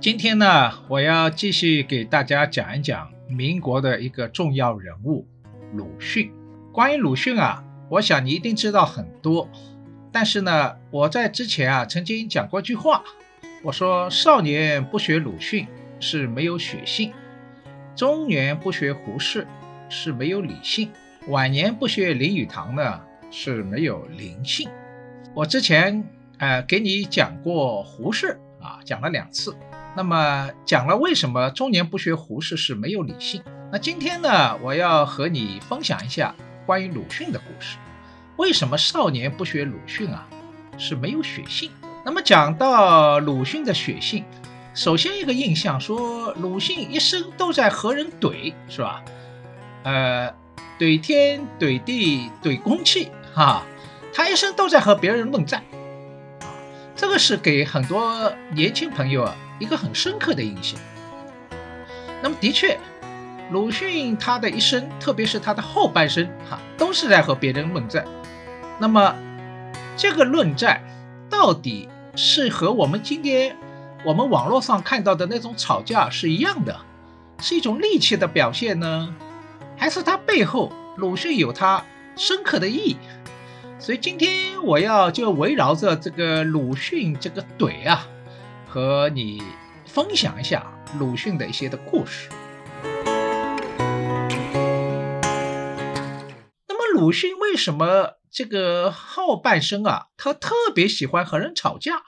今天呢，我要继续给大家讲一讲民国的一个重要人物鲁迅。关于鲁迅啊，我想你一定知道很多。但是呢，我在之前啊曾经讲过一句话，我说少年不学鲁迅是没有血性，中年不学胡适是没有理性，晚年不学林语堂呢是没有灵性。我之前呃给你讲过胡适啊，讲了两次。那么讲了为什么中年不学胡适是没有理性？那今天呢，我要和你分享一下关于鲁迅的故事。为什么少年不学鲁迅啊是没有血性？那么讲到鲁迅的血性，首先一个印象说鲁迅一生都在和人怼，是吧？呃，怼天怼地怼空气，哈，他一生都在和别人论战。这个是给很多年轻朋友啊。一个很深刻的印象。那么，的确，鲁迅他的一生，特别是他的后半生，哈，都是在和别人论战。那么，这个论战到底是和我们今天我们网络上看到的那种吵架是一样的，是一种戾气的表现呢，还是他背后鲁迅有他深刻的意义？所以，今天我要就围绕着这个鲁迅这个怼啊。和你分享一下鲁迅的一些的故事。那么鲁迅为什么这个后半生啊，他特别喜欢和人吵架？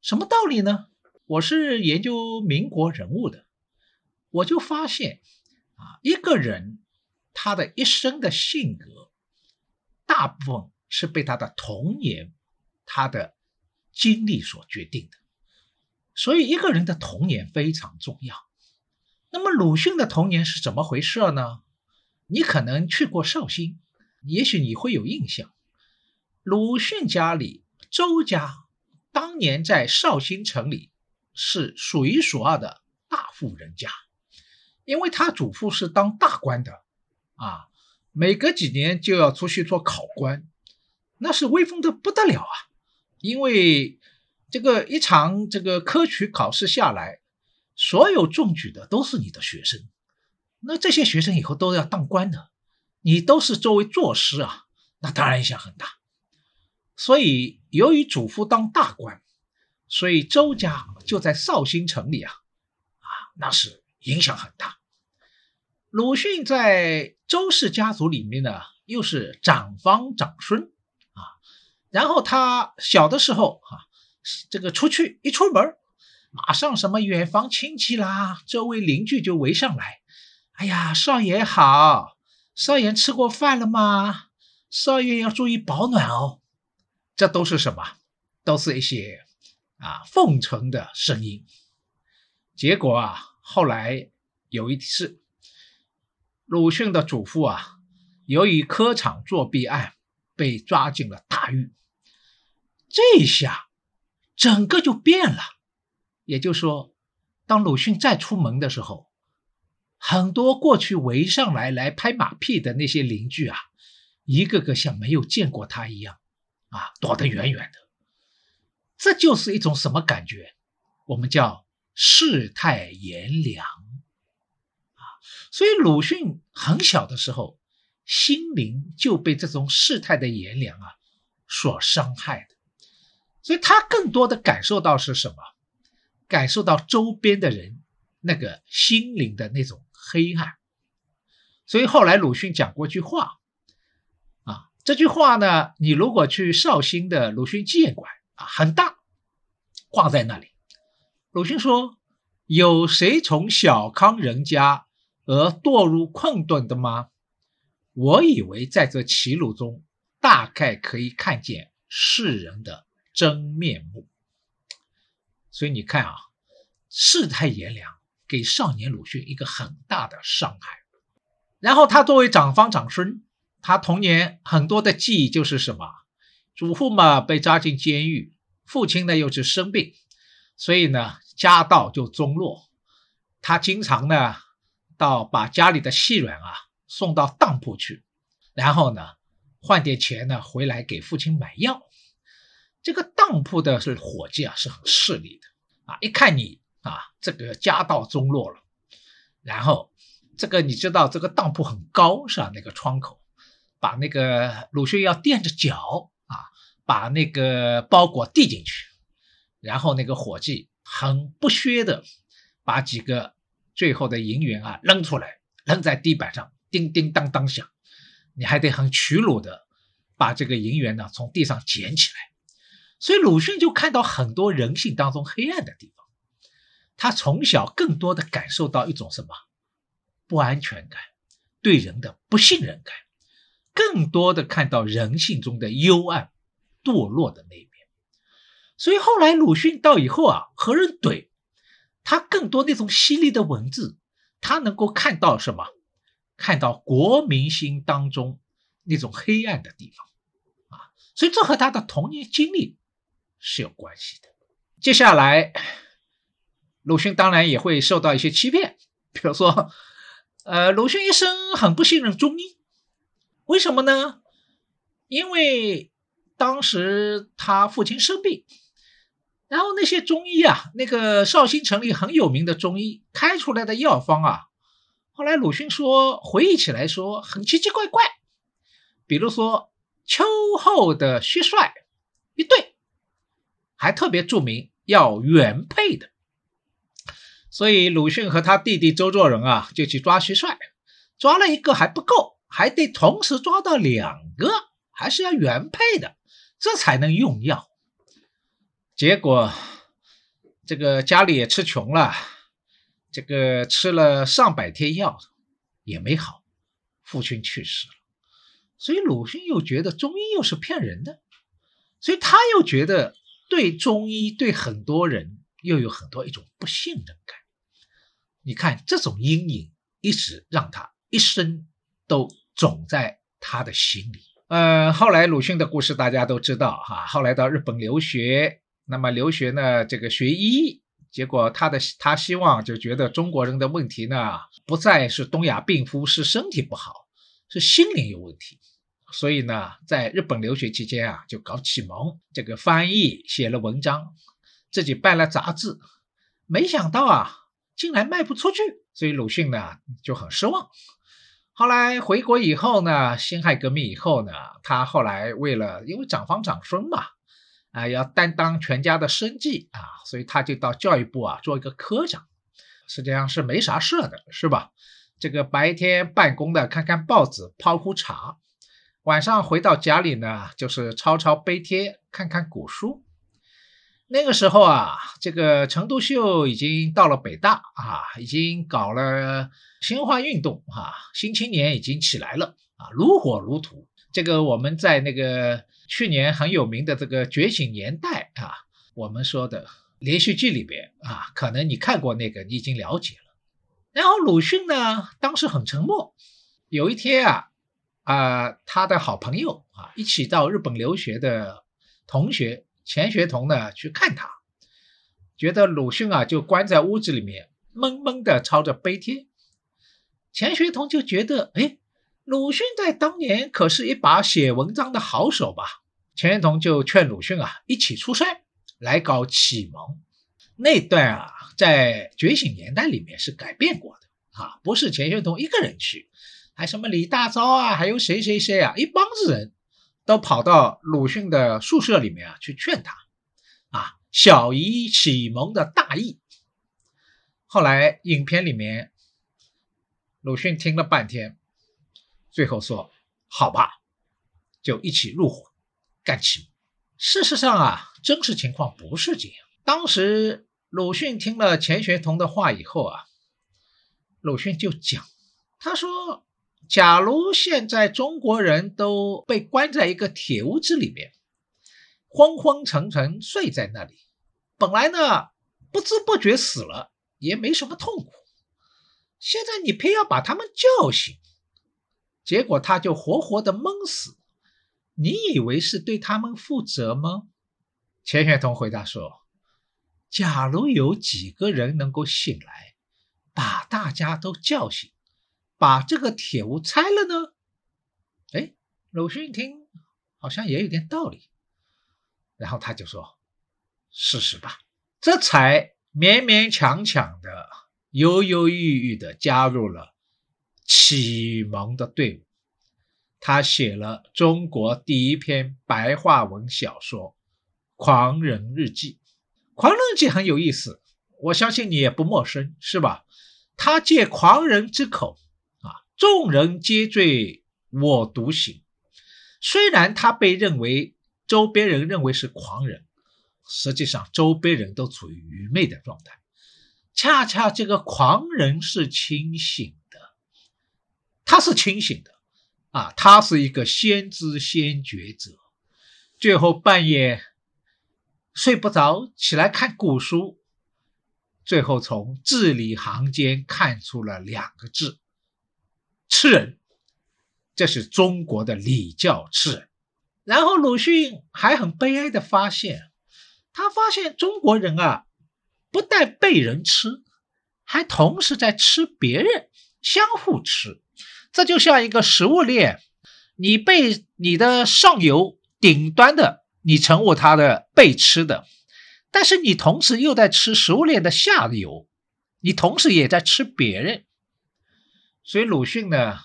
什么道理呢？我是研究民国人物的，我就发现啊，一个人他的一生的性格，大部分是被他的童年、他的经历所决定的。所以一个人的童年非常重要。那么鲁迅的童年是怎么回事呢？你可能去过绍兴，也许你会有印象。鲁迅家里，周家当年在绍兴城里是数一数二的大户人家，因为他祖父是当大官的，啊，每隔几年就要出去做考官，那是威风的不得了啊，因为。这个一场这个科举考试下来，所有中举的都是你的学生，那这些学生以后都要当官的，你都是作为作师啊，那当然影响很大。所以由于祖父当大官，所以周家就在绍兴城里啊，啊那是影响很大。鲁迅在周氏家族里面呢，又是长房长孙啊，然后他小的时候哈。这个出去一出门，马上什么远房亲戚啦，周围邻居就围上来。哎呀，少爷好，少爷吃过饭了吗？少爷要注意保暖哦。这都是什么？都是一些啊奉承的声音。结果啊，后来有一次，鲁迅的祖父啊，由于科场作弊案被抓进了大狱，这下整个就变了。也就是说，当鲁迅再出门的时候，很多过去围上来来拍马屁的那些邻居啊，一个个像没有见过他一样，啊，躲得远远的。这就是一种什么感觉？我们叫世态炎凉。啊所以鲁迅很小的时候，心灵就被这种世态的炎凉啊所伤害的，所以他更多的感受到是什么？感受到周边的人那个心灵的那种黑暗。所以后来鲁迅讲过一句话，啊，这句话呢，你如果去绍兴的鲁迅纪念馆啊，很大，挂在那里。鲁迅说：“有谁从小康人家？”而堕入困顿的吗？我以为在这歧路中，大概可以看见世人的真面目。所以你看啊，世态炎凉，给少年鲁迅一个很大的伤害。然后他作为长方长孙，他童年很多的记忆就是什么？祖父嘛被抓进监狱，父亲呢又是生病，所以呢家道就中落。他经常呢。到把家里的细软啊送到当铺去，然后呢换点钱呢回来给父亲买药。这个当铺的是伙计啊是很势利的啊，一看你啊这个家道中落了，然后这个你知道这个当铺很高是吧？那个窗口，把那个鲁迅要垫着脚啊，把那个包裹递进去，然后那个伙计很不屑的把几个。最后的银元啊，扔出来，扔在地板上，叮叮当当响。你还得很屈辱的把这个银元呢从地上捡起来。所以鲁迅就看到很多人性当中黑暗的地方。他从小更多的感受到一种什么不安全感，对人的不信任感，更多的看到人性中的幽暗、堕落的那一面。所以后来鲁迅到以后啊，和人怼。他更多那种犀利的文字，他能够看到什么？看到国民心当中那种黑暗的地方啊！所以这和他的童年经历是有关系的。接下来，鲁迅当然也会受到一些欺骗，比如说，呃，鲁迅一生很不信任中医，为什么呢？因为当时他父亲生病。然后那些中医啊，那个绍兴城里很有名的中医开出来的药方啊，后来鲁迅说回忆起来说很奇奇怪怪，比如说秋后的蟋蟀一对，还特别注明要原配的，所以鲁迅和他弟弟周作人啊就去抓蟋蟀，抓了一个还不够，还得同时抓到两个，还是要原配的，这才能用药。结果，这个家里也吃穷了，这个吃了上百天药也没好，父亲去世了，所以鲁迅又觉得中医又是骗人的，所以他又觉得对中医对很多人又有很多一种不信任感。你看这种阴影一直让他一生都种在他的心里。呃，后来鲁迅的故事大家都知道哈，后来到日本留学。那么留学呢？这个学医，结果他的他希望就觉得中国人的问题呢，不再是东亚病夫，是身体不好，是心灵有问题。所以呢，在日本留学期间啊，就搞启蒙，这个翻译写了文章，自己办了杂志，没想到啊，竟然卖不出去，所以鲁迅呢就很失望。后来回国以后呢，辛亥革命以后呢，他后来为了因为长房长孙嘛。啊，要担当全家的生计啊，所以他就到教育部啊做一个科长，实际上是没啥事的，是吧？这个白天办公的看看报纸、泡壶茶，晚上回到家里呢，就是抄抄碑帖、看看古书。那个时候啊，这个陈独秀已经到了北大啊，已经搞了新化运动啊，新青年已经起来了啊，如火如荼。这个我们在那个。去年很有名的这个《觉醒年代》啊，我们说的连续剧里边啊，可能你看过那个，你已经了解了。然后鲁迅呢，当时很沉默有一天啊，啊，他的好朋友啊，一起到日本留学的同学钱学同呢去看他，觉得鲁迅啊就关在屋子里面闷闷的抄着碑帖，钱学同就觉得，哎，鲁迅在当年可是一把写文章的好手吧？钱学同就劝鲁迅啊一起出山来搞启蒙。那段啊，在《觉醒年代》里面是改变过的啊，不是钱学同一个人去，还什么李大钊啊，还有谁谁谁啊，一帮子人都跑到鲁迅的宿舍里面啊去劝他啊，小姨启蒙的大义。后来影片里面，鲁迅听了半天，最后说：“好吧，就一起入伙干起。”事实上啊，真实情况不是这样，当时。鲁迅听了钱学同的话以后啊，鲁迅就讲，他说：“假如现在中国人都被关在一个铁屋子里面，昏昏沉沉睡在那里，本来呢不知不觉死了也没什么痛苦，现在你偏要把他们叫醒，结果他就活活的闷死，你以为是对他们负责吗？”钱学同回答说。假如有几个人能够醒来，把大家都叫醒，把这个铁屋拆了呢？哎，鲁迅一听好像也有点道理，然后他就说：“试试吧。”这才勉勉强强的、犹犹豫豫的加入了启蒙的队伍。他写了中国第一篇白话文小说《狂人日记》。狂人日记很有意思，我相信你也不陌生，是吧？他借狂人之口，众人皆醉我独醒。虽然他被认为周边人认为是狂人，实际上周边人都处于愚昧的状态。恰恰这个狂人是清醒的，他是清醒的啊，他是一个先知先觉者，最后半夜。睡不着，起来看古书，最后从字里行间看出了两个字：吃人。这是中国的礼教吃人。然后鲁迅还很悲哀的发现，他发现中国人啊，不但被人吃，还同时在吃别人，相互吃。这就像一个食物链，你被你的上游顶端的。你成为他的被吃的，但是你同时又在吃食物链的下游，你同时也在吃别人，所以鲁迅呢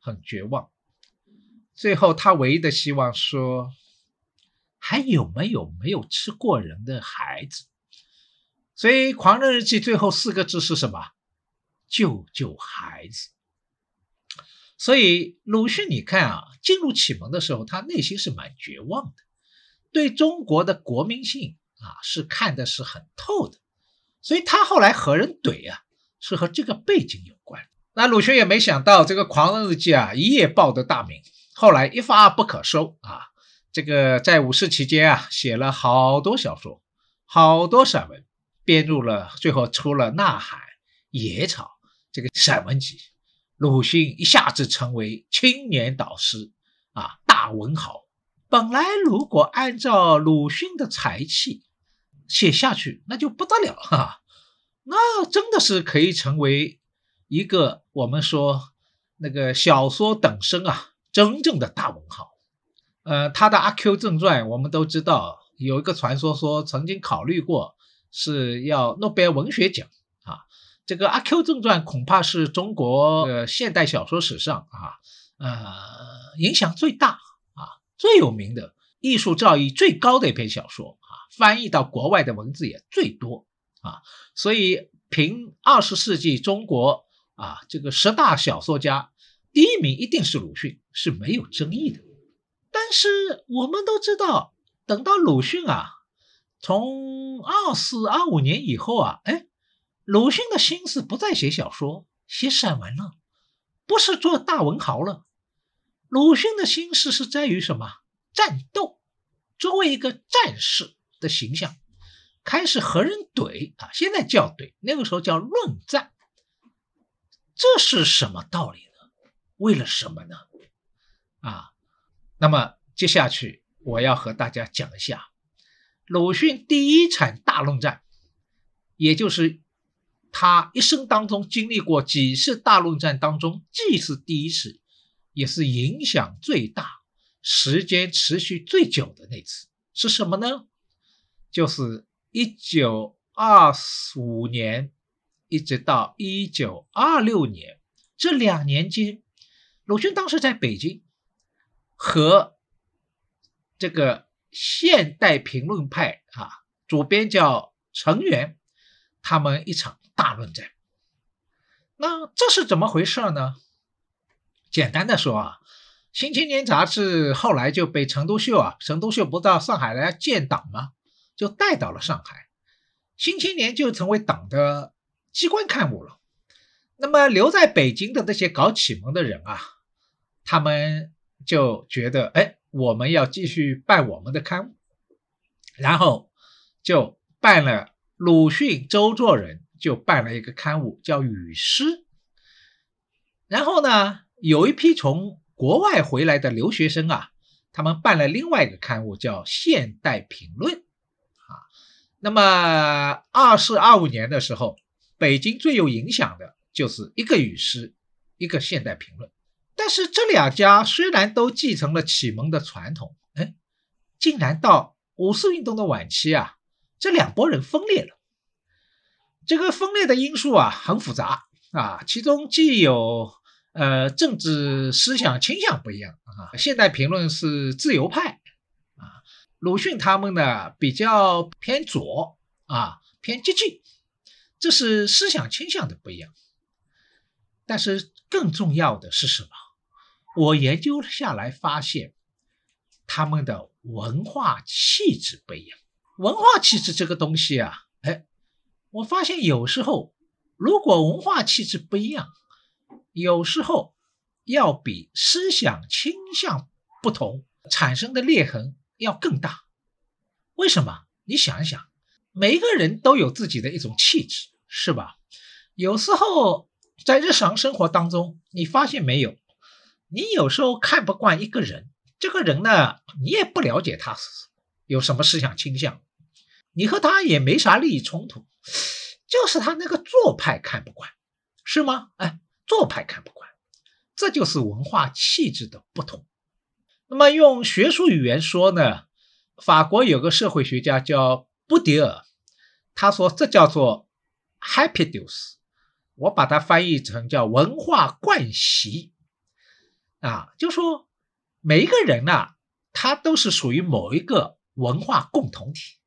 很绝望。最后他唯一的希望说，还有没有没有吃过人的孩子？所以《狂人日记》最后四个字是什么？救救孩子。所以鲁迅，你看啊，进入启蒙的时候，他内心是蛮绝望的。对中国的国民性啊，是看的是很透的，所以他后来和人怼啊，是和这个背景有关。那鲁迅也没想到这个《狂人日记》啊，一夜报得大名，后来一发不可收啊。这个在五四期间啊，写了好多小说，好多散文，编入了，最后出了《呐喊》《野草》这个散文集。鲁迅一下子成为青年导师啊，大文豪。本来，如果按照鲁迅的才气写下去，那就不得了哈，那真的是可以成为一个我们说那个小说等身啊，真正的大文豪。呃，他的《阿 Q 正传》，我们都知道有一个传说说曾经考虑过是要诺贝尔文学奖啊。这个《阿 Q 正传》恐怕是中国的现代小说史上啊，呃，影响最大啊。最有名的艺术造诣最高的一篇小说啊，翻译到国外的文字也最多啊，所以凭二十世纪中国啊这个十大小说家第一名一定是鲁迅，是没有争议的。但是我们都知道，等到鲁迅啊，从二四二五年以后啊，哎，鲁迅的心思不再写小说、写散文了，不是做大文豪了。鲁迅的心思是在于什么？战斗，作为一个战士的形象，开始和人怼啊！现在叫怼，那个时候叫论战。这是什么道理呢？为了什么呢？啊，那么接下去我要和大家讲一下鲁迅第一场大论战，也就是他一生当中经历过几次大论战当中，既是第一次，也是影响最大、时间持续最久的那次，是什么呢？就是一九二五年一直到一九二六年这两年间，鲁迅当时在北京和这个现代评论派啊主编叫程元，他们一场大论战。那这是怎么回事呢？简单的说啊，《新青年》杂志后来就被陈独秀啊，陈独秀不到上海来建党吗？就带到了上海，《新青年》就成为党的机关刊物了。那么留在北京的那些搞启蒙的人啊，他们就觉得，哎，我们要继续办我们的刊物，然后就办了。鲁迅、周作人就办了一个刊物，叫《语诗》。然后呢，有一批从国外回来的留学生啊，他们办了另外一个刊物，叫《现代评论》。啊那么，二四二五年的时候，北京最有影响的就是一个语诗，一个现代评论。但是这两家虽然都继承了启蒙的传统，哎，竟然到五四运动的晚期啊，这两拨人分裂了。这个分裂的因素啊很复杂啊，其中既有呃政治思想倾向不一样啊，现代评论是自由派啊。鲁迅他们呢比较偏左啊，偏激进，这是思想倾向的不一样。但是更重要的是什么？我研究下来发现，他们的文化气质不一样。文化气质这个东西啊，哎，我发现有时候如果文化气质不一样，有时候要比思想倾向不同产生的裂痕。要更大，为什么？你想一想，每一个人都有自己的一种气质，是吧？有时候在日常生活当中，你发现没有？你有时候看不惯一个人，这个人呢，你也不了解他有什么思想倾向，你和他也没啥利益冲突，就是他那个做派看不惯，是吗？哎，做派看不惯，这就是文化气质的不同。那么用学术语言说呢，法国有个社会学家叫布迪尔，他说这叫做 “habitus”，我把它翻译成叫文化惯习啊，就说每一个人呐，他都是属于某一个文化共同体，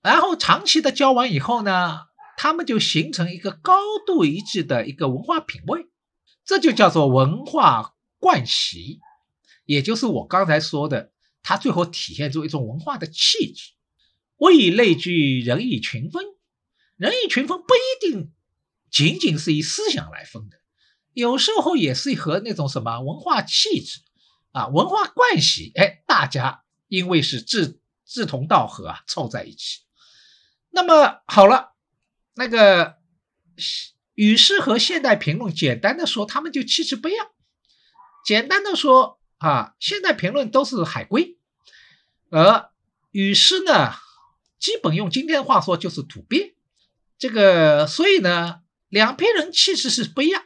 然后长期的交往以后呢，他们就形成一个高度一致的一个文化品味，这就叫做文化惯习。也就是我刚才说的，它最后体现出一种文化的气质。物以类聚，人以群分。人以群分不一定仅仅是以思想来分的，有时候也是和那种什么文化气质啊、文化惯习，哎，大家因为是志志同道合啊，凑在一起。那么好了，那个语诗和现代评论，简单的说，他们就气质不一样。简单的说。啊，现代评论都是海归，而语诗呢，基本用今天的话说就是土鳖。这个，所以呢，两批人气质是不一样。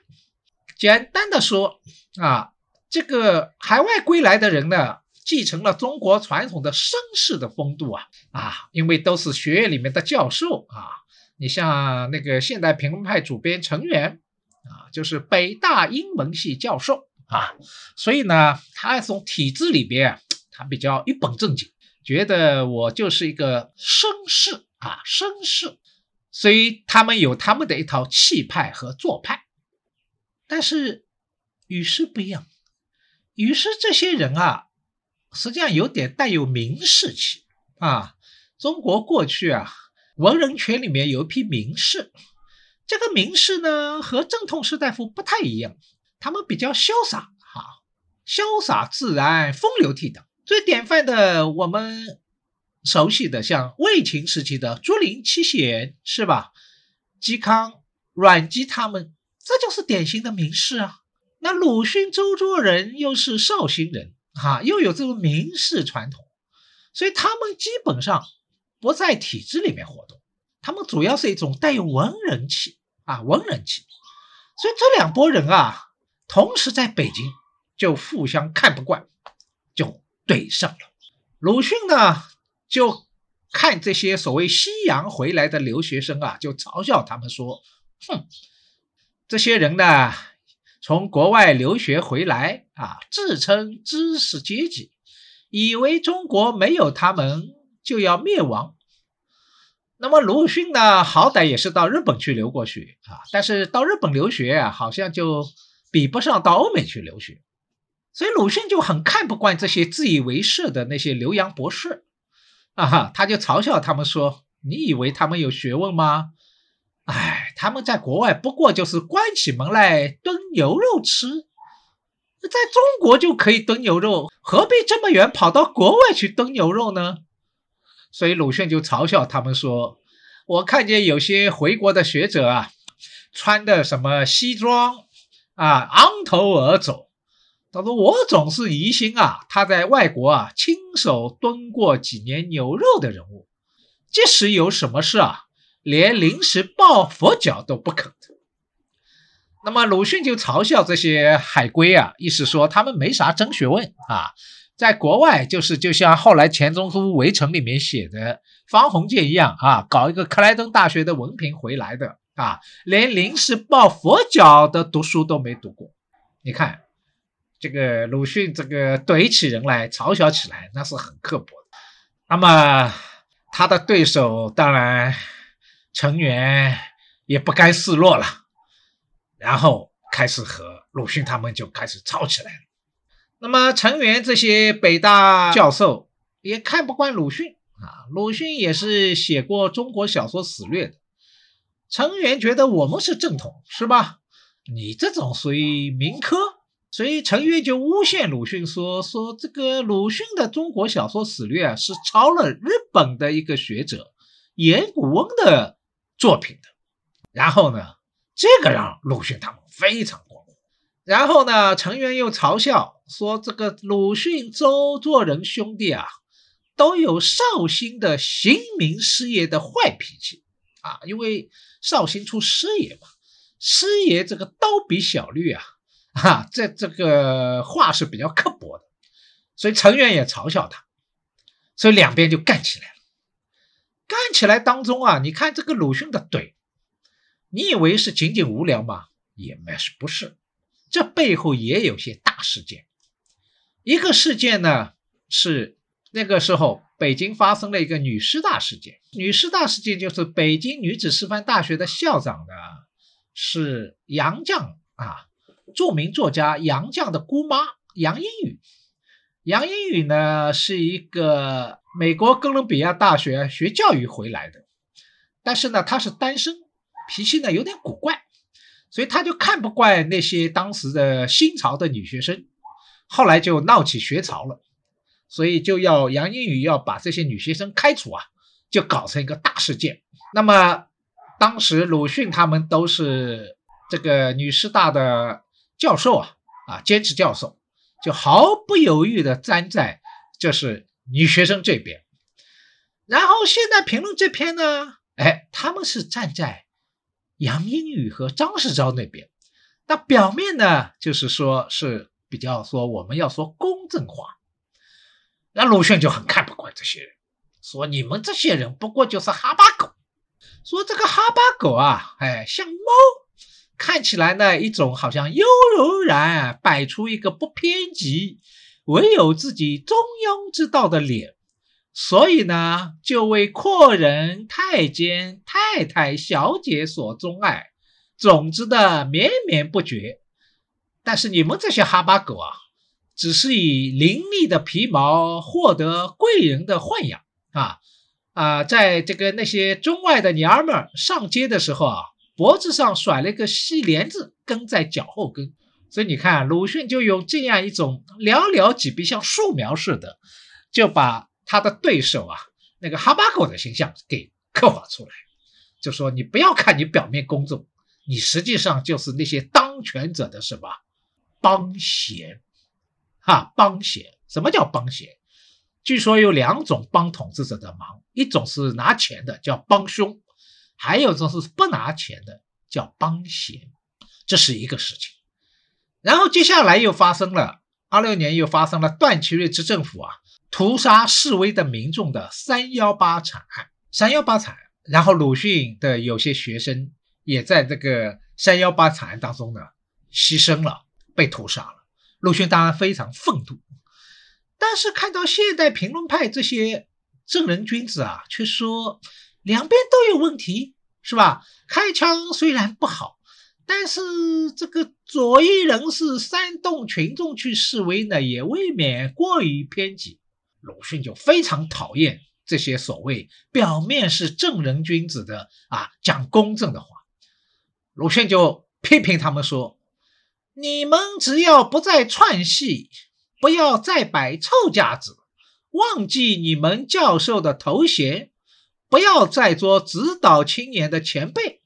简单的说啊，这个海外归来的人呢，继承了中国传统的绅士的风度啊啊，因为都是学院里面的教授啊。你像那个现代评论派主编陈元啊，就是北大英文系教授。啊，所以呢，他从体制里边，他比较一本正经，觉得我就是一个绅士啊，绅士，所以他们有他们的一套气派和做派。但是与诗不一样，与诗这些人啊，实际上有点带有名士气啊。中国过去啊，文人圈里面有一批名士，这个名士呢，和正统士大夫不太一样。他们比较潇洒，哈，潇洒自然，风流倜傥。最典范的，我们熟悉的，像魏秦时期的竹林七贤，是吧？嵇康、阮籍他们，这就是典型的名士啊。那鲁迅、周作人又是绍兴人，哈，又有这种名士传统，所以他们基本上不在体制里面活动，他们主要是一种带有文人气啊，文人气。所以这两拨人啊，同时在北京就互相看不惯，就怼上了。鲁迅呢，就看这些所谓西洋回来的留学生啊，就嘲笑他们说：“哼，这些人呢。”从国外留学回来啊，自称知识阶级，以为中国没有他们就要灭亡。那么鲁迅呢，好歹也是到日本去留过学啊，但是到日本留学啊，好像就比不上到欧美去留学。所以鲁迅就很看不惯这些自以为是的那些留洋博士啊，哈，他就嘲笑他们说：“你以为他们有学问吗？”哎，他们在国外不过就是关起门来炖牛肉吃，在中国就可以炖牛肉，何必这么远跑到国外去炖牛肉呢？所以鲁迅就嘲笑他们说：“我看见有些回国的学者啊，穿的什么西装啊，昂头而走。他说我总是疑心啊，他在外国啊亲手炖过几年牛肉的人物，即使有什么事啊。”连临时抱佛脚都不肯，那么鲁迅就嘲笑这些海归啊，意思说他们没啥真学问啊，在国外就是就像后来钱钟书《围城》里面写的方鸿渐一样啊，搞一个克莱登大学的文凭回来的啊，连临时抱佛脚的读书都没读过。你看这个鲁迅这个怼起人来，嘲笑起来那是很刻薄的。那么他的对手当然。成员也不甘示弱了，然后开始和鲁迅他们就开始吵起来了。那么成员这些北大教授也看不惯鲁迅啊，鲁迅也是写过中国小说史略的。成员觉得我们是正统是吧？你这种属于民科，所以成员就诬陷鲁迅说说这个鲁迅的中国小说史略啊是抄了日本的一个学者岩谷翁的。作品的，然后呢，这个让鲁迅他们非常过火。然后呢，成员又嘲笑说，这个鲁迅、周作人兄弟啊，都有绍兴的行民师爷的坏脾气啊。因为绍兴出师爷嘛，师爷这个刀笔小绿啊，哈，这这个话是比较刻薄的，所以成员也嘲笑他，所以两边就干起来了。干起来当中啊，你看这个鲁迅的怼，你以为是仅仅无聊吗？也没是不是，这背后也有些大事件。一个事件呢是那个时候北京发生了一个女师大事件，女师大事件就是北京女子师范大学的校长呢是杨绛啊，著名作家杨绛的姑妈杨英语。杨英语呢是一个。美国哥伦比亚大学学教育回来的，但是呢，他是单身，脾气呢有点古怪，所以他就看不惯那些当时的新潮的女学生，后来就闹起学潮了，所以就要杨英语要把这些女学生开除啊，就搞成一个大事件。那么当时鲁迅他们都是这个女师大的教授啊，啊兼职教授，就毫不犹豫的站在就是。女学生这边，然后现在评论这篇呢，哎，他们是站在杨英语和张世钊那边，那表面呢就是说是比较说我们要说公正话，那鲁迅就很看不惯这些人，说你们这些人不过就是哈巴狗，说这个哈巴狗啊，哎，像猫，看起来呢一种好像悠柔然，摆出一个不偏激。唯有自己中庸之道的脸，所以呢，就为阔人、太监、太太、小姐所钟爱，总之的绵绵不绝。但是你们这些哈巴狗啊，只是以凌厉的皮毛获得贵人的豢养啊啊，在这个那些中外的娘们儿上街的时候啊，脖子上甩了一个细帘子，跟在脚后跟。所以你看，鲁迅就用这样一种寥寥几笔，像素描似的，就把他的对手啊，那个哈巴狗的形象给刻画出来。就说你不要看你表面公正，你实际上就是那些当权者的什么帮闲，哈，帮闲。什么叫帮闲？据说有两种帮统治者的忙，一种是拿钱的，叫帮凶；还有一种是不拿钱的，叫帮闲。这是一个事情。然后接下来又发生了，二六年又发生了段祺瑞执政府啊屠杀示威的民众的三幺八惨案。三幺八惨案，然后鲁迅的有些学生也在这个三幺八惨案当中呢牺牲了，被屠杀了。鲁迅当然非常愤怒，但是看到现代评论派这些正人君子啊，却说两边都有问题，是吧？开枪虽然不好，但是这个左翼人士煽动群众去示威呢，也未免过于偏激。鲁迅就非常讨厌。这些所谓表面是正人君子的啊，讲公正的话，鲁迅就批评他们说：“你们只要不再串戏，不要再摆臭架子，忘记你们教授的头衔，不要再做指导青年的前辈，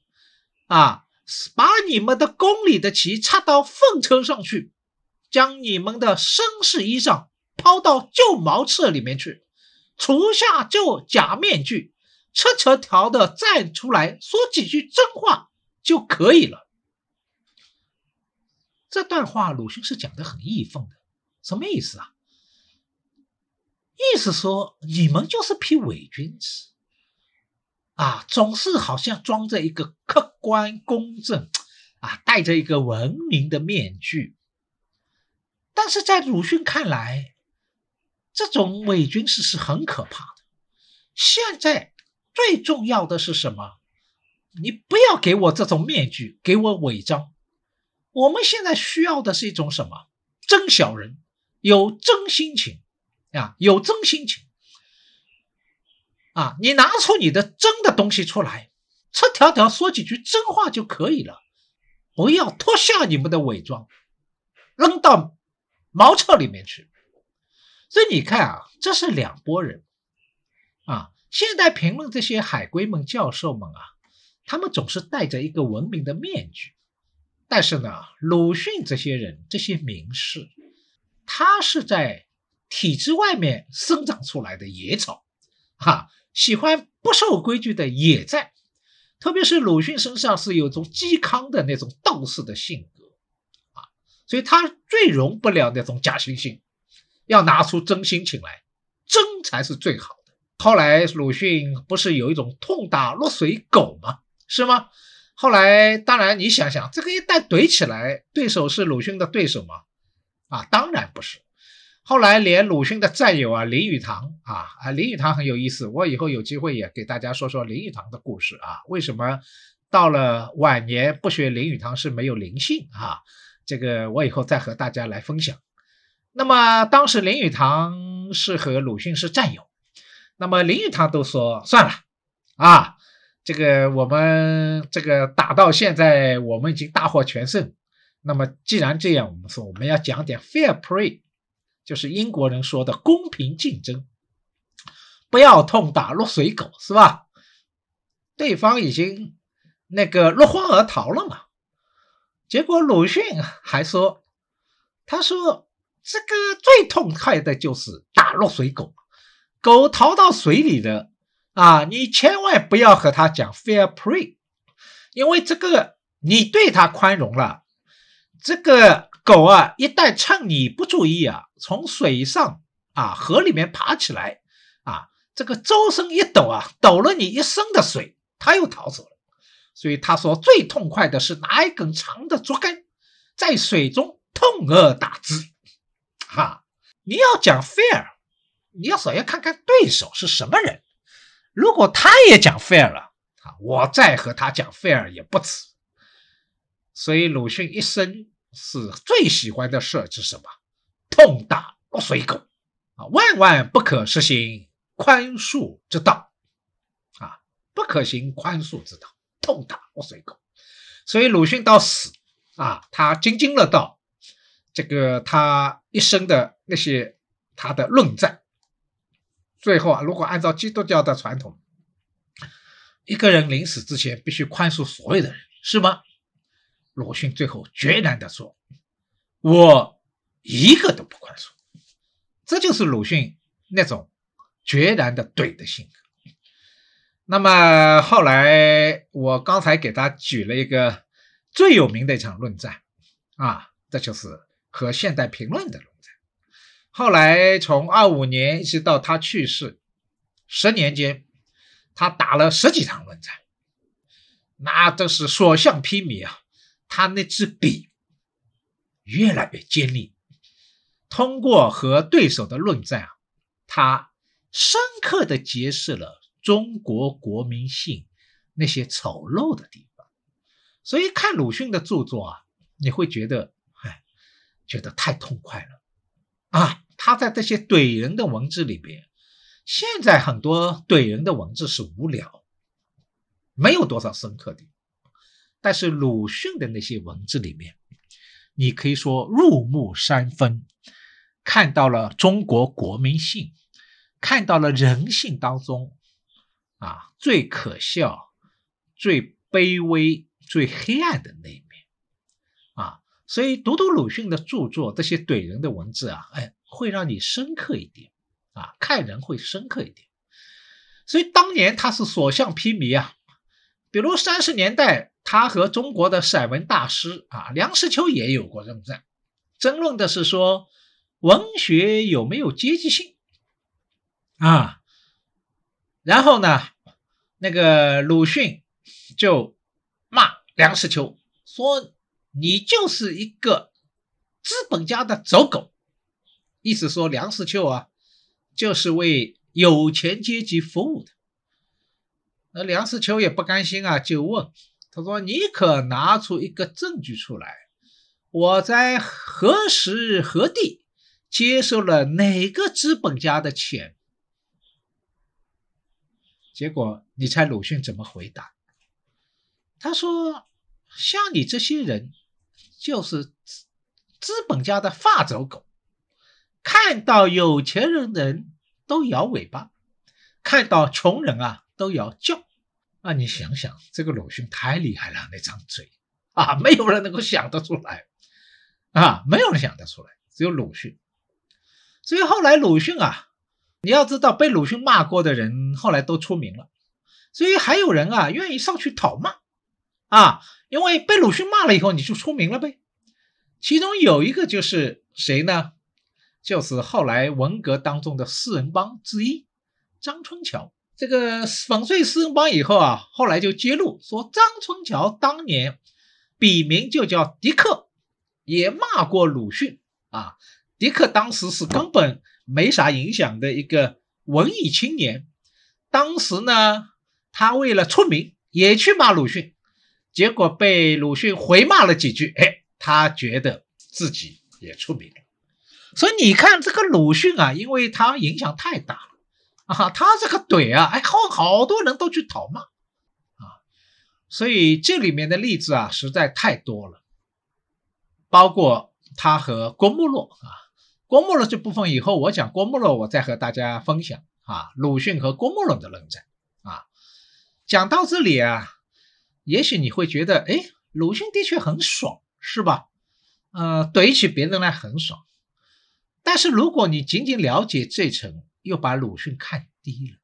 啊，把你们的宫里的旗插到粪车上去，将你们的绅士衣裳抛到旧茅厕里面去。”除下旧假面具，赤条条的站出来说几句真话就可以了。这段话鲁迅是讲的很义愤的，什么意思啊？意思说你们就是批伪君子啊，总是好像装着一个客观公正啊，戴着一个文明的面具。但是在鲁迅看来，这种伪军事是很可怕的。现在最重要的是什么？你不要给我这种面具，给我伪装。我们现在需要的是一种什么？真小人，有真心情啊，有真心情啊！你拿出你的真的东西出来，赤条条说几句真话就可以了。不要脱下你们的伪装，扔到茅厕里面去。所以你看啊，这是两拨人啊。现代评论这些海归们、教授们啊，他们总是戴着一个文明的面具。但是呢，鲁迅这些人、这些名士，他是在体制外面生长出来的野草，哈，喜欢不受规矩的野战。特别是鲁迅身上是有种嵇康的那种道士的性格啊，所以他最容不了那种假惺惺。要拿出真心情来，真才是最好的。后来鲁迅不是有一种痛打落水狗吗？是吗？后来当然你想想，这个一旦怼起来，对手是鲁迅的对手吗？啊，当然不是。后来连鲁迅的战友啊，林语堂啊啊，林语堂很有意思，我以后有机会也给大家说说林语堂的故事啊。为什么到了晚年不学林语堂是没有灵性啊？这个我以后再和大家来分享。那么当时林语堂是和鲁迅是战友，那么林语堂都说算了啊，这个我们这个打到现在我们已经大获全胜，那么既然这样，我们说我们要讲点 fair play，就是英国人说的公平竞争，不要痛打落水狗，是吧？对方已经那个落荒而逃了嘛，结果鲁迅还说，他说。这个最痛快的就是打落水狗，狗逃到水里了啊！你千万不要和他讲 fair play，因为这个你对他宽容了，这个狗啊，一旦趁你不注意啊，从水上啊河里面爬起来啊，这个周身一抖啊，抖了你一身的水，它又逃走了。所以他说最痛快的是拿一根长的竹竿在水中痛而打之。哈，你要讲 fair，你要首先看看对手是什么人。如果他也讲 fair 了，啊，我再和他讲 fair 也不迟。所以鲁迅一生是最喜欢的事是什么？痛打落水狗啊，万万不可实行宽恕之道啊，不可行宽恕之道，痛打落水狗。所以鲁迅到死啊，他津津乐道。这个他一生的那些他的论战，最后啊，如果按照基督教的传统，一个人临死之前必须宽恕所有的人，是吗？鲁迅最后决然的说：“我一个都不宽恕。这就是鲁迅那种决然的怼的性格。那么后来，我刚才给他举了一个最有名的一场论战啊，这就是和现代评论的论战。后来从二五年一直到他去世，十年间，他打了十几场论战，那都是所向披靡啊！他那支笔越来越尖利。通过和对手的论战啊，他深刻的揭示了。中国国民性那些丑陋的地方，所以看鲁迅的著作啊，你会觉得，哎，觉得太痛快了啊！他在这些怼人的文字里边，现在很多怼人的文字是无聊，没有多少深刻的，但是鲁迅的那些文字里面，你可以说入木三分，看到了中国国民性，看到了人性当中。啊，最可笑、最卑微、最黑暗的那一面啊！所以读读鲁迅的著作，这些怼人的文字啊，哎，会让你深刻一点啊，看人会深刻一点。所以当年他是所向披靡啊，比如三十年代，他和中国的散文大师啊梁实秋也有过论战，争论的是说文学有没有阶级性啊？然后呢，那个鲁迅就骂梁实秋说：“你就是一个资本家的走狗。”意思说梁实秋啊，就是为有钱阶级服务的。那梁实秋也不甘心啊，就问他说：“你可拿出一个证据出来，我在何时何地接受了哪个资本家的钱？”结果你猜鲁迅怎么回答？他说：“像你这些人，就是资资本家的发走狗，看到有钱人人都摇尾巴，看到穷人啊都摇叫。那，你想想，这个鲁迅太厉害了，那张嘴啊，没有人能够想得出来啊，没有人想得出来，只有鲁迅。所以后来鲁迅啊。”你要知道，被鲁迅骂过的人后来都出名了，所以还有人啊愿意上去讨骂啊，因为被鲁迅骂了以后你就出名了呗。其中有一个就是谁呢？就是后来文革当中的四人帮之一张春桥。这个粉碎四人帮以后啊，后来就揭露说张春桥当年笔名就叫迪克，也骂过鲁迅啊。迪克当时是根本。没啥影响的一个文艺青年，当时呢，他为了出名也去骂鲁迅，结果被鲁迅回骂了几句，哎，他觉得自己也出名了。所以你看这个鲁迅啊，因为他影响太大了啊，他这个怼啊，哎，好好多人都去讨骂啊，所以这里面的例子啊，实在太多了，包括他和郭沫若啊。郭沫若这部分以后我讲郭沫若，我再和大家分享啊，鲁迅和郭沫若的论战啊。讲到这里啊，也许你会觉得，哎，鲁迅的确很爽，是吧？呃，怼起别人来很爽。但是如果你仅仅了解这层，又把鲁迅看低了。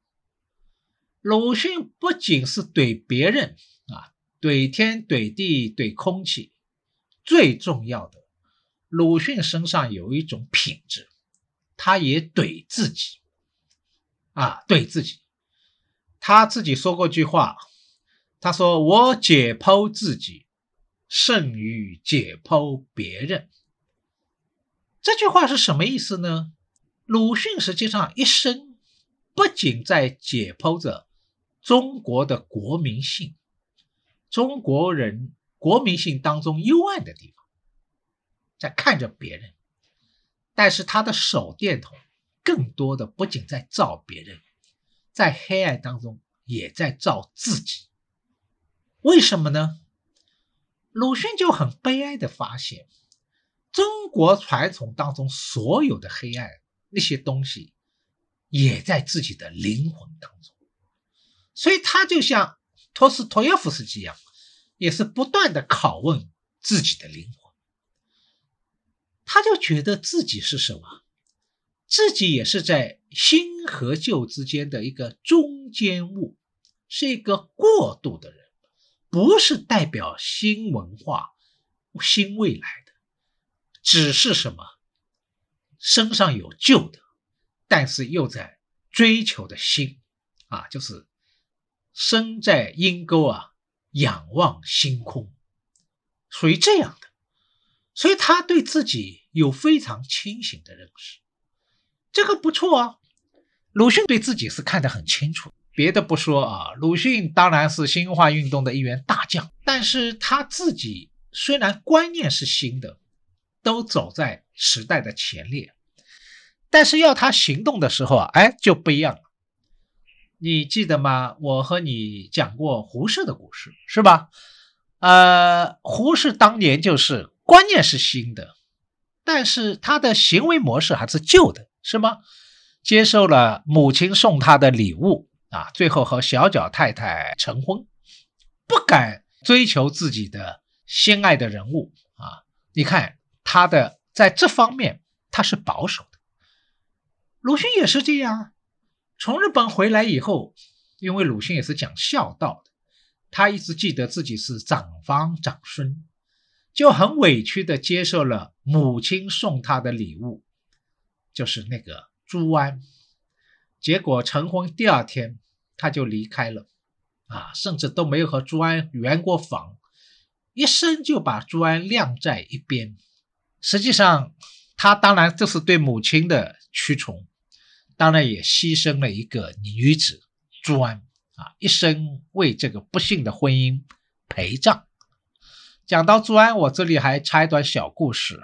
鲁迅不仅是怼别人啊，怼天怼地怼空气，最重要的。鲁迅身上有一种品质，他也怼自己，啊，怼自己。他自己说过句话，他说：“我解剖自己，胜于解剖别人。”这句话是什么意思呢？鲁迅实际上一生不仅在解剖着中国的国民性，中国人国民性当中幽暗的地方。在看着别人，但是他的手电筒更多的不仅在照别人，在黑暗当中也在照自己。为什么呢？鲁迅就很悲哀的发现，中国传统当中所有的黑暗那些东西，也在自己的灵魂当中。所以他就像托斯托耶夫斯基一样，也是不断的拷问自己的灵魂。他就觉得自己是什么？自己也是在新和旧之间的一个中间物，是一个过渡的人，不是代表新文化、新未来的，只是什么身上有旧的，但是又在追求的新啊，就是身在阴沟啊，仰望星空，属于这样的，所以他对自己有非常清醒的认识。这个不错啊，鲁迅对自己是看得很清楚。别的不说啊，鲁迅当然是新文化运动的一员大将，但是他自己虽然观念是新的，都走在时代的前列，但是要他行动的时候啊，哎就不一样了。你记得吗？我和你讲过胡适的故事，是吧？呃，胡适当年就是观念是新的，但是他的行为模式还是旧的。是吗？接受了母亲送他的礼物啊，最后和小脚太太成婚，不敢追求自己的心爱的人物啊。你看他的在这方面他是保守的。鲁迅也是这样，从日本回来以后，因为鲁迅也是讲孝道的，他一直记得自己是长房长孙，就很委屈的接受了母亲送他的礼物。就是那个朱安，结果成婚第二天他就离开了，啊，甚至都没有和朱安圆过房，一生就把朱安晾在一边。实际上，他当然这是对母亲的屈从，当然也牺牲了一个女子朱安啊，一生为这个不幸的婚姻陪葬。讲到朱安，我这里还插一段小故事。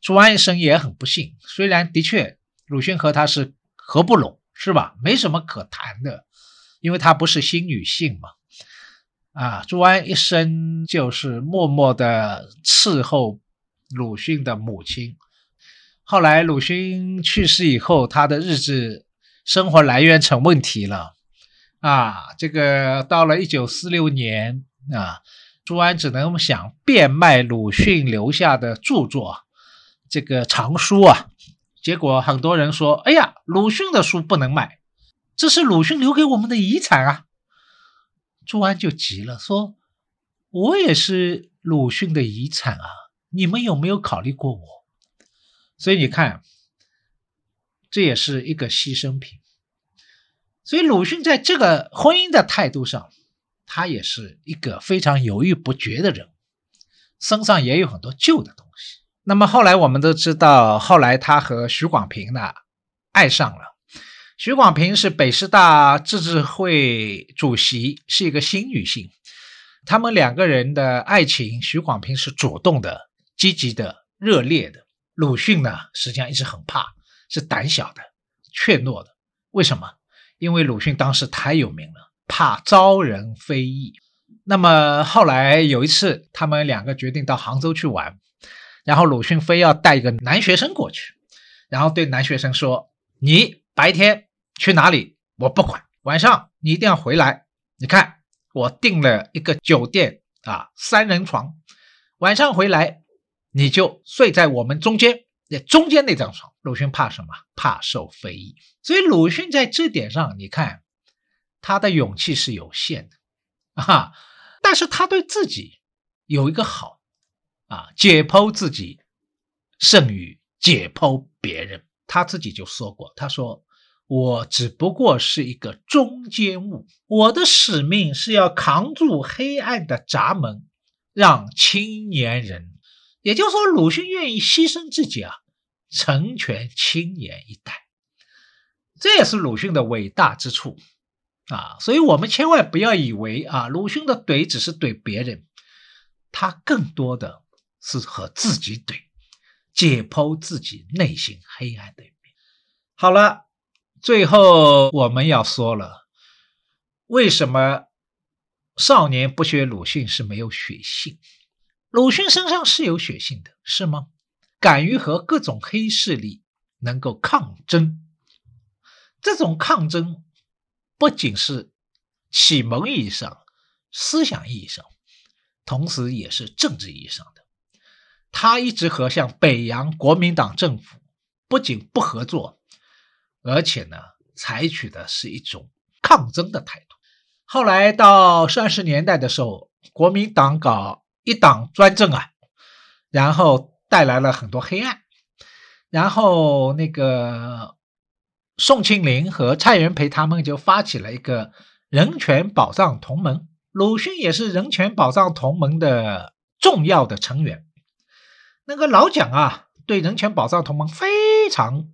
朱安一生也很不幸，虽然的确鲁迅和他是合不拢，是吧？没什么可谈的，因为她不是新女性嘛。啊，朱安一生就是默默的伺候鲁迅的母亲。后来鲁迅去世以后，他的日子生活来源成问题了。啊，这个到了一九四六年啊。朱安只能想变卖鲁迅留下的著作，这个藏书啊。结果很多人说：“哎呀，鲁迅的书不能卖，这是鲁迅留给我们的遗产啊。”朱安就急了，说：“我也是鲁迅的遗产啊，你们有没有考虑过我？”所以你看，这也是一个牺牲品。所以鲁迅在这个婚姻的态度上。他也是一个非常犹豫不决的人，身上也有很多旧的东西。那么后来我们都知道，后来他和徐广平呢爱上了。徐广平是北师大自治会主席，是一个新女性。他们两个人的爱情，徐广平是主动的、积极的、热烈的。鲁迅呢，实际上一直很怕，是胆小的、怯懦的。为什么？因为鲁迅当时太有名了。怕招人非议，那么后来有一次，他们两个决定到杭州去玩，然后鲁迅非要带一个男学生过去，然后对男学生说：“你白天去哪里我不管，晚上你一定要回来。你看我订了一个酒店啊，三人床，晚上回来你就睡在我们中间，那中间那张床。”鲁迅怕什么？怕受非议。所以鲁迅在这点上，你看。他的勇气是有限的，啊，但是他对自己有一个好，啊，解剖自己胜于解剖别人。他自己就说过，他说：“我只不过是一个中间物，我的使命是要扛住黑暗的闸门，让青年人，也就是说，鲁迅愿意牺牲自己啊，成全青年一代，这也是鲁迅的伟大之处。”啊，所以我们千万不要以为啊，鲁迅的怼只是怼别人，他更多的是和自己怼，解剖自己内心黑暗的一面。好了，最后我们要说了，为什么少年不学鲁迅是没有血性？鲁迅身上是有血性的，是吗？敢于和各种黑势力能够抗争，这种抗争。不仅是启蒙意义上、思想意义上，同时也是政治意义上的。他一直和像北洋国民党政府不仅不合作，而且呢，采取的是一种抗争的态度。后来到三十年代的时候，国民党搞一党专政啊，然后带来了很多黑暗，然后那个宋庆龄和蔡元培他们就发起了一个人权保障同盟，鲁迅也是人权保障同盟的重要的成员。那个老蒋啊，对人权保障同盟非常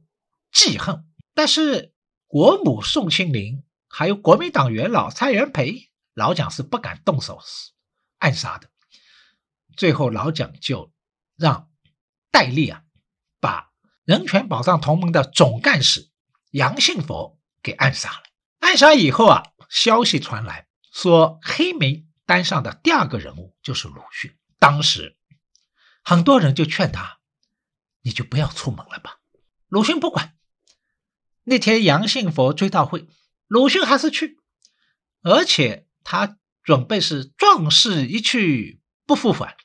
记恨，但是国母宋庆龄还有国民党元老蔡元培，老蒋是不敢动手暗杀的。最后，老蒋就让戴笠啊，把人权保障同盟的总干事杨信佛给暗杀了。暗杀以后啊，消息传来说，黑名单上的第二个人物就是鲁迅。当时。很多人就劝他，你就不要出门了吧。鲁迅不管。那天杨信佛追悼会，鲁迅还是去，而且他准备是壮士一去不复返，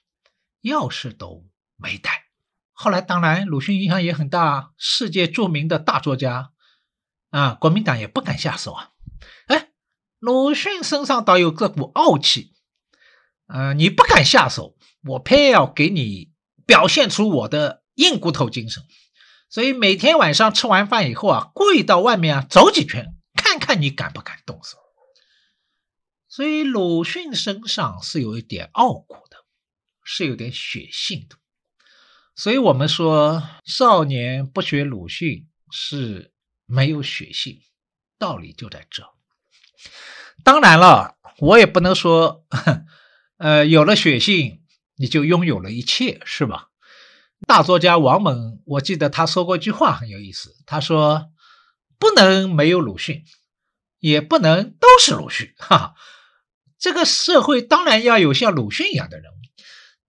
钥匙都没带。后来当然鲁迅影响也很大，世界著名的大作家啊，国民党也不敢下手啊。哎，鲁迅身上倒有这股傲气，呃，你不敢下手。我偏要给你表现出我的硬骨头精神，所以每天晚上吃完饭以后啊，故意到外面啊走几圈，看看你敢不敢动手。所以鲁迅身上是有一点傲骨，是有点血性的。所以我们说少年不学鲁迅是没有血性，道理就在这。当然了，我也不能说，呃，有了血性。你就拥有了一切，是吧？大作家王蒙，我记得他说过一句话很有意思，他说：“不能没有鲁迅，也不能都是鲁迅。”哈，这个社会当然要有像鲁迅一样的人物，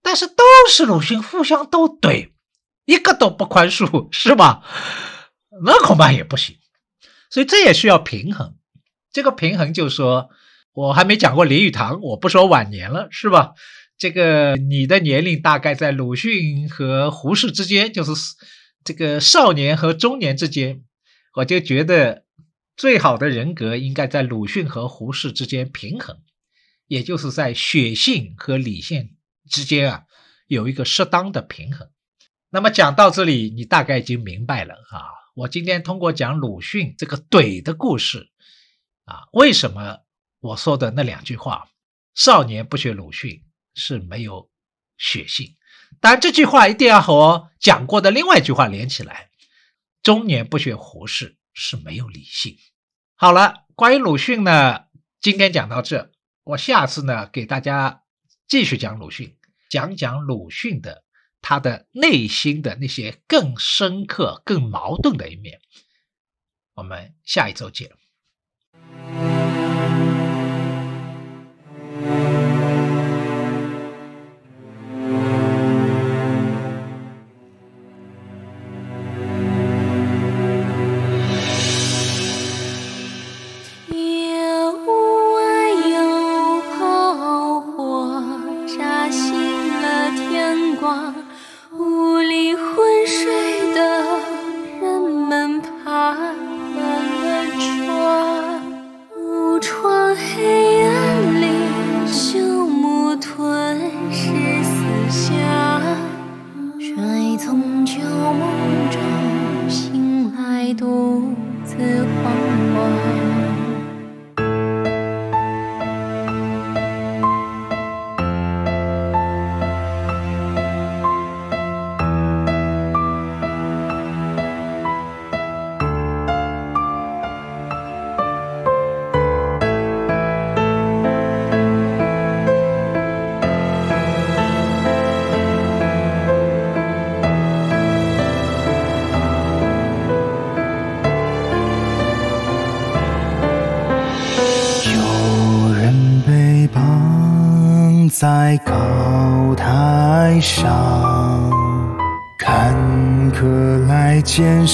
但是都是鲁迅，互相都怼，一个都不宽恕，是吧？那恐怕也不行。所以这也需要平衡。这个平衡就是说，我还没讲过林语堂，我不说晚年了，是吧？这个你的年龄大概在鲁迅和胡适之间，就是这个少年和中年之间，我就觉得最好的人格应该在鲁迅和胡适之间平衡，也就是在血性和理性之间啊有一个适当的平衡。那么讲到这里，你大概已经明白了啊。我今天通过讲鲁迅这个怼的故事啊，为什么我说的那两句话，少年不学鲁迅。是没有血性，但这句话一定要和讲过的另外一句话连起来：中年不学胡适是没有理性。好了，关于鲁迅呢，今天讲到这，我下次呢给大家继续讲鲁迅，讲讲鲁迅的他的内心的那些更深刻、更矛盾的一面。我们下一周见。光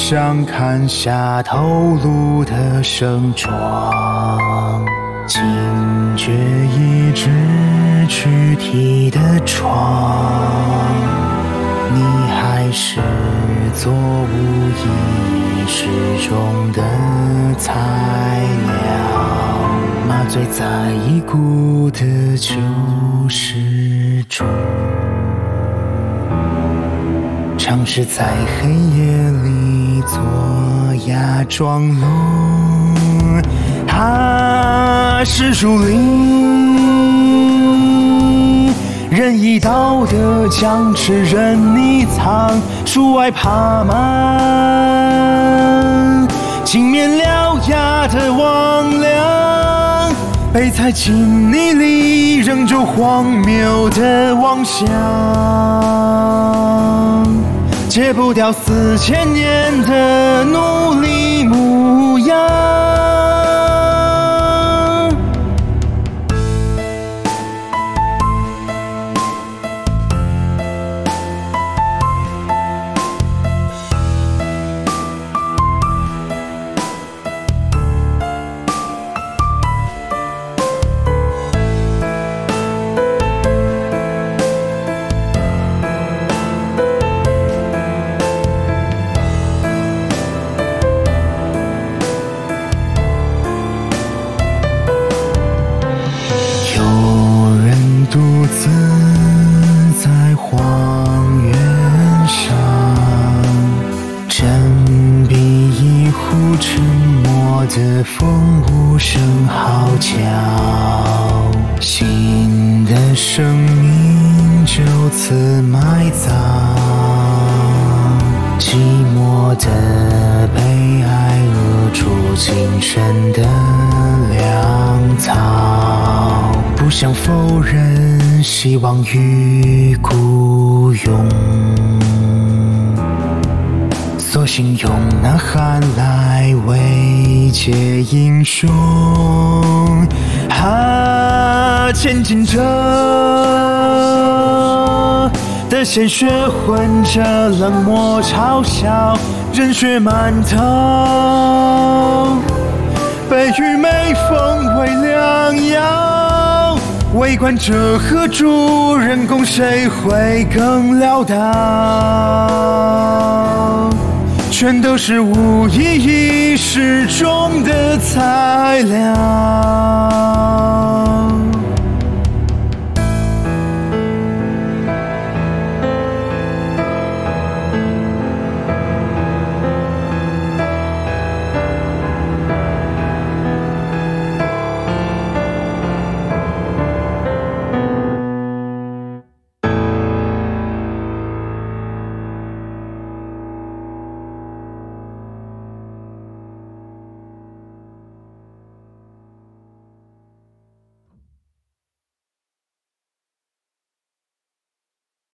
上看下头颅的盛装，惊觉一只躯体的床。还是做无意识中的材料，麻醉在已故的旧时中，尝试在黑夜里做芽状龙，还是树林。任意道德僵持，任你藏，树外爬满青面獠牙的魍魉，被踩进泥里，仍旧荒谬的妄想，戒不掉四千年的奴隶模样。声号角，新的生命就此埋葬，寂寞的悲哀扼住精神的粮草。不想否认，希望与孤勇，索性用呐喊来慰藉英雄。啊，前进者的鲜血混着冷漠嘲笑，人血满头。被愚昧奉为良药，围观者和主人公谁会更潦倒？全都是无意义示中的材料。